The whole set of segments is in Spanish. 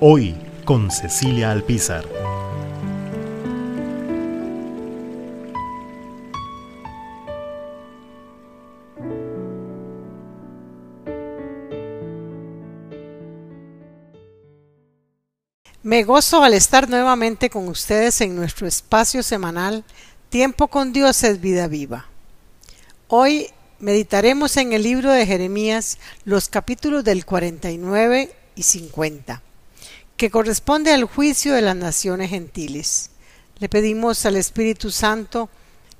Hoy con Cecilia Alpizar. Me gozo al estar nuevamente con ustedes en nuestro espacio semanal Tiempo con Dios es vida viva. Hoy meditaremos en el libro de Jeremías los capítulos del 49 y 50, que corresponde al juicio de las naciones gentiles. Le pedimos al Espíritu Santo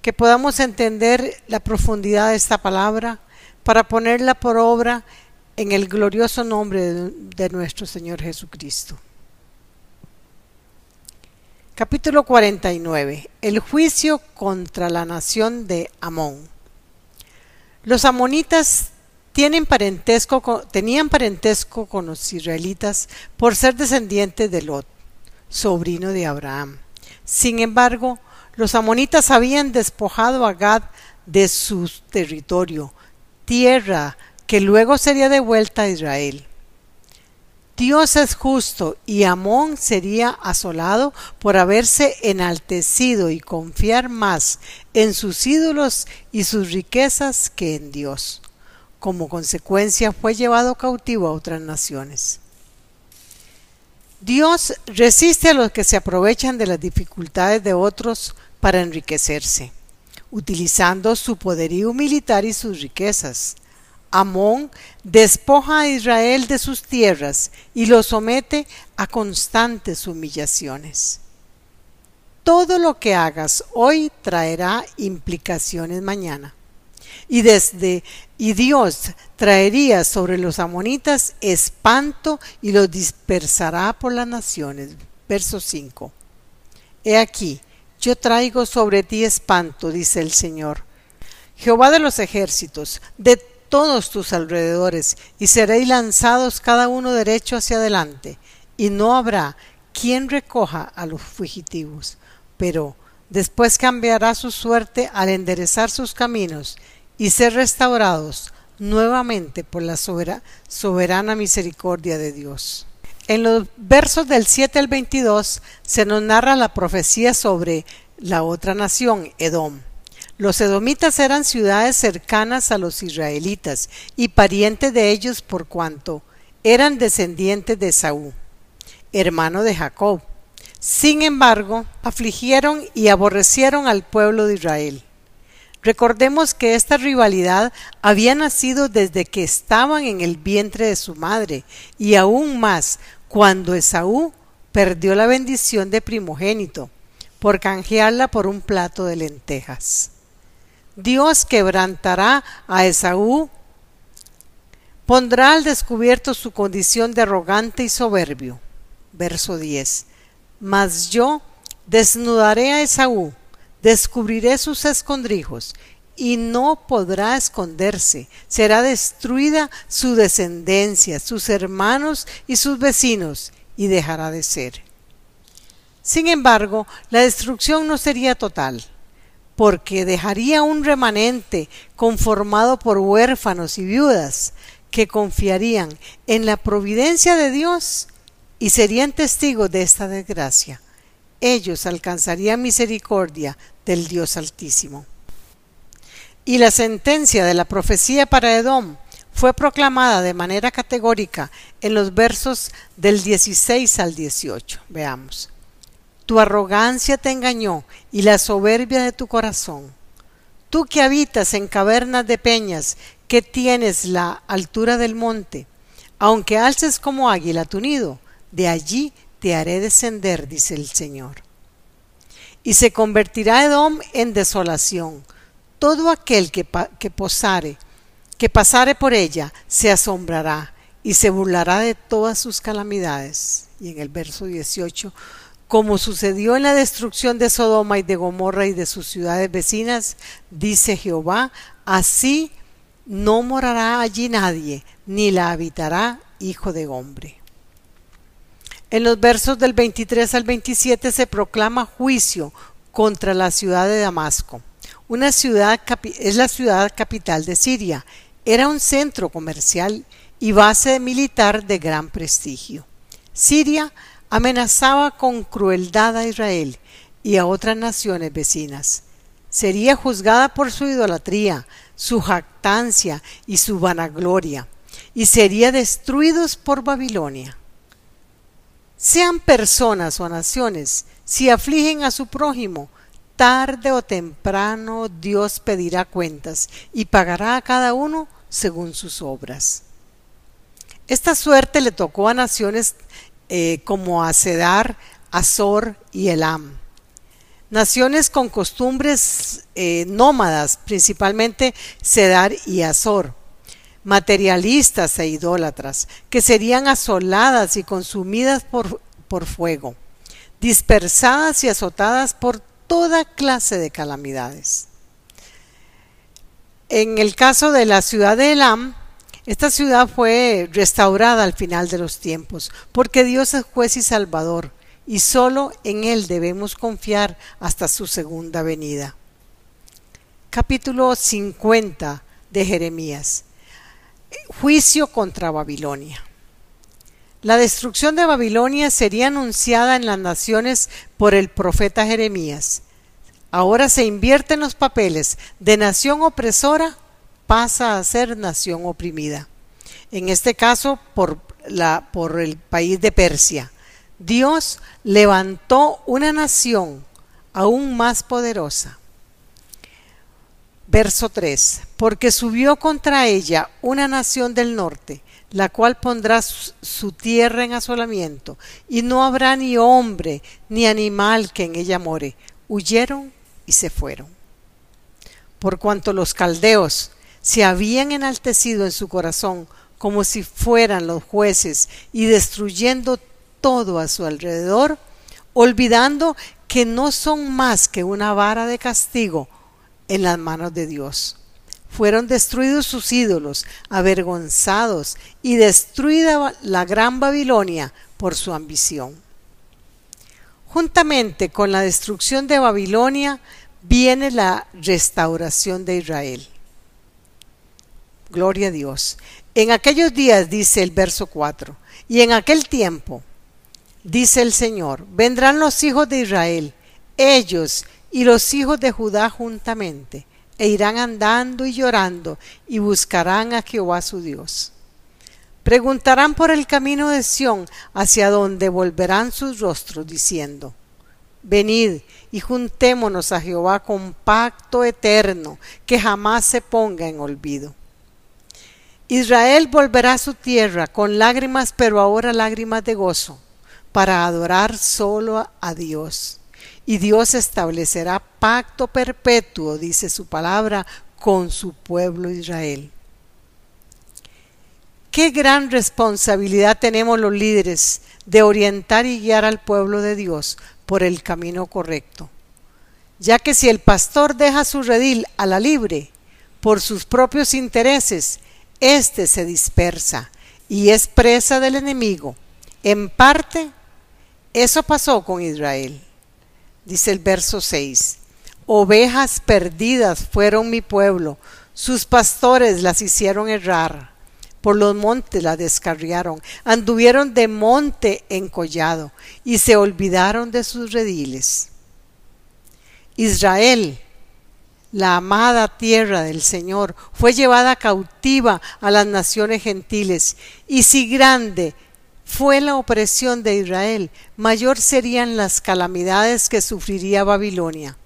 que podamos entender la profundidad de esta palabra para ponerla por obra en el glorioso nombre de, nuestro Señor Jesucristo. Capítulo 49. El juicio contra la nación de Amón. Los amonitas tienen parentesco tenían parentesco con los israelitas por ser descendientes de Lot, sobrino de Abraham. Sin embargo, los amonitas habían despojado a Gad de su territorio, tierra que luego sería devuelta a Israel. Dios es justo y Amón sería asolado por haberse enaltecido y confiar más en sus ídolos y sus riquezas que en Dios. Como consecuencia fue llevado cautivo a otras naciones. Dios resiste a los que se aprovechan de las dificultades de otros para enriquecerse, utilizando su poderío militar y sus riquezas. Amón despoja a Israel de sus tierras y lo somete a constantes humillaciones. Todo lo que hagas hoy traerá implicaciones mañana. Y desde y Dios traería sobre los amonitas espanto y los dispersará por las naciones. Verso 5. He aquí, yo traigo sobre ti espanto, dice el Señor. Jehová de los ejércitos, de todos tus alrededores, y seréis lanzados cada uno derecho hacia adelante, y no habrá quien recoja a los fugitivos, pero después cambiará su suerte al enderezar sus caminos y ser restaurados nuevamente por la soberana misericordia de Dios. En los versos del 7 al 22 se nos narra la profecía sobre la otra nación, Edom. Los edomitas eran ciudades cercanas a los israelitas y parientes de ellos por cuanto eran descendientes de Saúl, hermano de Jacob. Sin embargo, afligieron y aborrecieron al pueblo de Israel. Recordemos que esta rivalidad había nacido desde que estaban en el vientre de su madre y aún más cuando Esaú perdió la bendición de primogénito por canjearla por un plato de lentejas. Dios quebrantará a Esaú, pondrá al descubierto su condición de arrogante y soberbio. Verso 10. Mas yo desnudaré a Esaú, descubriré sus escondrijos, y no podrá esconderse. Será destruida su descendencia, sus hermanos y sus vecinos, y dejará de ser. Sin embargo, la destrucción no sería total porque dejaría un remanente conformado por huérfanos y viudas que confiarían en la providencia de Dios y serían testigos de esta desgracia. Ellos alcanzarían misericordia del Dios Altísimo. Y la sentencia de la profecía para Edom fue proclamada de manera categórica en los versos del 16 al 18. Veamos. Tu arrogancia te engañó y la soberbia de tu corazón. Tú que habitas en cavernas de peñas, que tienes la altura del monte, aunque alces como águila tu nido, de allí te haré descender, dice el Señor. Y se convertirá Edom en desolación. Todo aquel que, que posare, que pasare por ella, se asombrará, y se burlará de todas sus calamidades. Y en el verso 18, como sucedió en la destrucción de Sodoma y de Gomorra y de sus ciudades vecinas, dice Jehová, así no morará allí nadie, ni la habitará hijo de hombre. En los versos del 23 al 27 se proclama juicio contra la ciudad de Damasco. Una ciudad es la ciudad capital de Siria. Era un centro comercial y base militar de gran prestigio. Siria amenazaba con crueldad a Israel y a otras naciones vecinas. Sería juzgada por su idolatría, su jactancia y su vanagloria, y sería destruidos por Babilonia. Sean personas o naciones, si afligen a su prójimo, tarde o temprano Dios pedirá cuentas y pagará a cada uno según sus obras. Esta suerte le tocó a naciones eh, como a Cedar, Azor y Elam. Naciones con costumbres eh, nómadas, principalmente Cedar y Azor, materialistas e idólatras, que serían asoladas y consumidas por, por fuego, dispersadas y azotadas por toda clase de calamidades. En el caso de la ciudad de Elam, esta ciudad fue restaurada al final de los tiempos, porque Dios es juez y salvador, y solo en Él debemos confiar hasta su segunda venida. Capítulo 50 de Jeremías. Juicio contra Babilonia. La destrucción de Babilonia sería anunciada en las naciones por el profeta Jeremías. Ahora se invierten los papeles de nación opresora pasa a ser nación oprimida. En este caso, por, por el país de Persia. Dios levantó una nación aún más poderosa. Verso 3. Porque subió contra ella una nación del norte, la cual pondrá su tierra en asolamiento, y no habrá ni hombre ni animal que en ella more. Huyeron y se fueron. Por cuanto los caldeos se habían enaltecido en su corazón como si fueran los jueces y destruyendo todo a su alrededor, olvidando que no son más que una vara de castigo en las manos de Dios. Fueron destruidos sus ídolos, avergonzados y destruida la gran Babilonia por su ambición. Juntamente con la destrucción de Babilonia viene la restauración de Israel. Gloria a Dios. En aquellos días, dice el verso 4, y en aquel tiempo, dice el Señor, vendrán los hijos de Israel, ellos y los hijos de Judá juntamente, e irán andando y llorando, y buscarán a Jehová su Dios. Preguntarán por el camino de Sión, hacia donde volverán sus rostros, diciendo, Venid y juntémonos a Jehová con pacto eterno, que jamás se ponga en olvido. Israel volverá a su tierra con lágrimas, pero ahora lágrimas de gozo, para adorar solo a Dios. Y Dios establecerá pacto perpetuo, dice su palabra, con su pueblo Israel. Qué gran responsabilidad tenemos los líderes de orientar y guiar al pueblo de Dios por el camino correcto, ya que si el pastor deja su redil a la libre por sus propios intereses, éste se dispersa y es presa del enemigo. En parte, eso pasó con Israel. Dice el verso 6. Ovejas perdidas fueron mi pueblo, sus pastores las hicieron errar. Por los montes la descarriaron, anduvieron de monte en collado y se olvidaron de sus rediles. Israel la amada tierra del Señor, fue llevada cautiva a las naciones gentiles, y si grande fue la opresión de Israel, mayor serían las calamidades que sufriría Babilonia,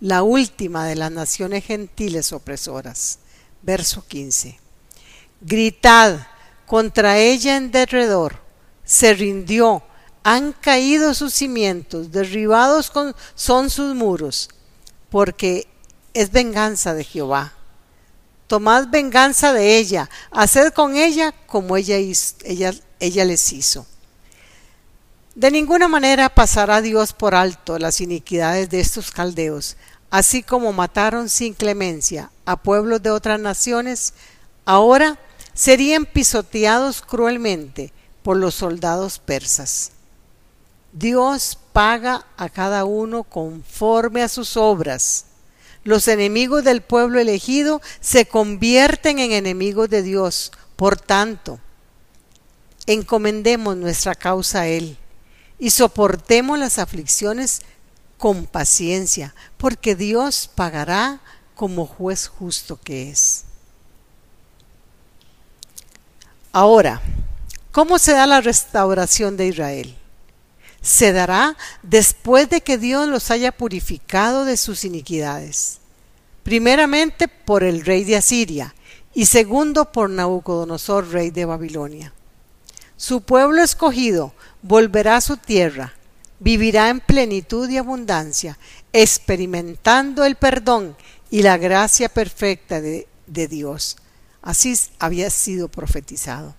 la última de las naciones gentiles opresoras. Verso 15. Gritad contra ella en derredor, se rindió, han caído sus cimientos, derribados son sus muros, porque es venganza de Jehová. Tomad venganza de ella, haced con ella como ella, ella, ella les hizo. De ninguna manera pasará Dios por alto las iniquidades de estos caldeos, así como mataron sin clemencia a pueblos de otras naciones, ahora serían pisoteados cruelmente por los soldados persas. Dios paga a cada uno conforme a sus obras. Los enemigos del pueblo elegido se convierten en enemigos de Dios. Por tanto, encomendemos nuestra causa a Él y soportemos las aflicciones con paciencia, porque Dios pagará como juez justo que es. Ahora, ¿cómo se da la restauración de Israel? Se dará después de que Dios los haya purificado de sus iniquidades. Primeramente por el rey de Asiria y segundo por Nabucodonosor, rey de Babilonia. Su pueblo escogido volverá a su tierra, vivirá en plenitud y abundancia, experimentando el perdón y la gracia perfecta de, Dios. Así había sido profetizado.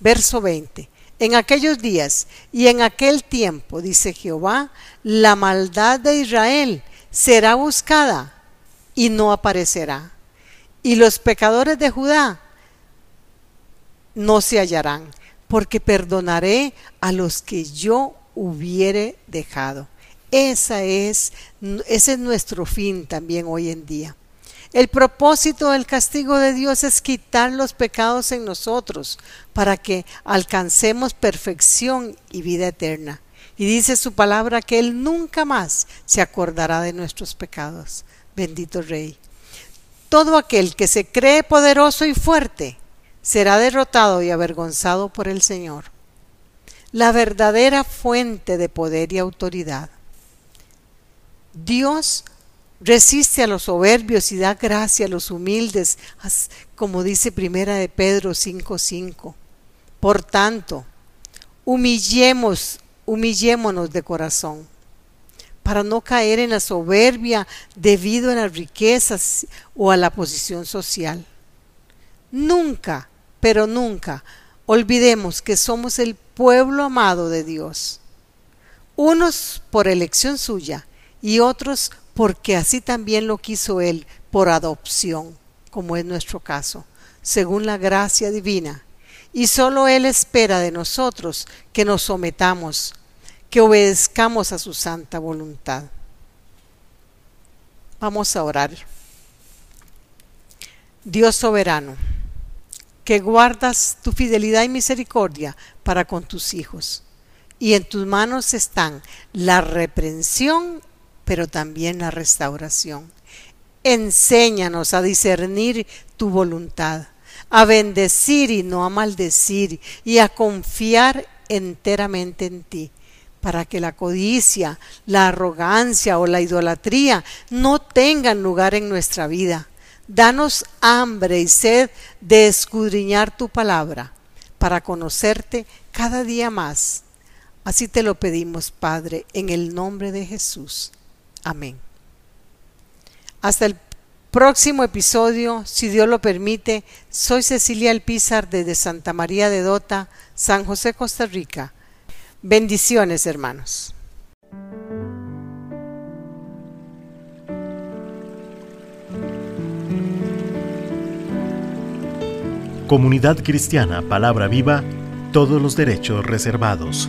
Verso 20. En aquellos días y en aquel tiempo, dice Jehová, la maldad de Israel será buscada y no aparecerá. Y los pecadores de Judá no se hallarán porque perdonaré a los que yo hubiere dejado. Esa es, ese es nuestro fin también hoy en día. El propósito del castigo de Dios es quitar los pecados en nosotros para que alcancemos perfección y vida eterna. Y dice su palabra que Él nunca más se acordará de nuestros pecados. Bendito Rey. Todo aquel que se cree poderoso y fuerte será derrotado y avergonzado por el Señor, la verdadera fuente de poder y autoridad. Dios resiste a los soberbios y da gracia a los humildes, como dice primera de Pedro 5:5. Por tanto, humillemos, humillémonos de corazón para no caer en la soberbia debido a las riquezas o a la posición social. Nunca pero nunca olvidemos que somos el pueblo amado de Dios. Unos por elección suya y otros porque así también lo quiso Él por adopción, como es nuestro caso, según la gracia divina. Y solo Él espera de nosotros que nos sometamos, que obedezcamos a su santa voluntad. Vamos a orar. Dios soberano que guardas tu fidelidad y misericordia para con tus hijos. Y en tus manos están la reprensión, pero también la restauración. Enséñanos a discernir tu voluntad, a bendecir y no a maldecir, y a confiar enteramente en ti para que la codicia, la arrogancia o la idolatría no tengan lugar en nuestra vida Danos hambre y sed de escudriñar tu palabra para conocerte cada día más. Así te lo pedimos, Padre, en el nombre de Jesús. Amén. Hasta el próximo episodio, si Dios lo permite, soy Cecilia Alpizar desde Santa María de Dota, San José, Costa Rica. Bendiciones, hermanos. Comunidad Cristiana Palabra Viva, todos los derechos reservados.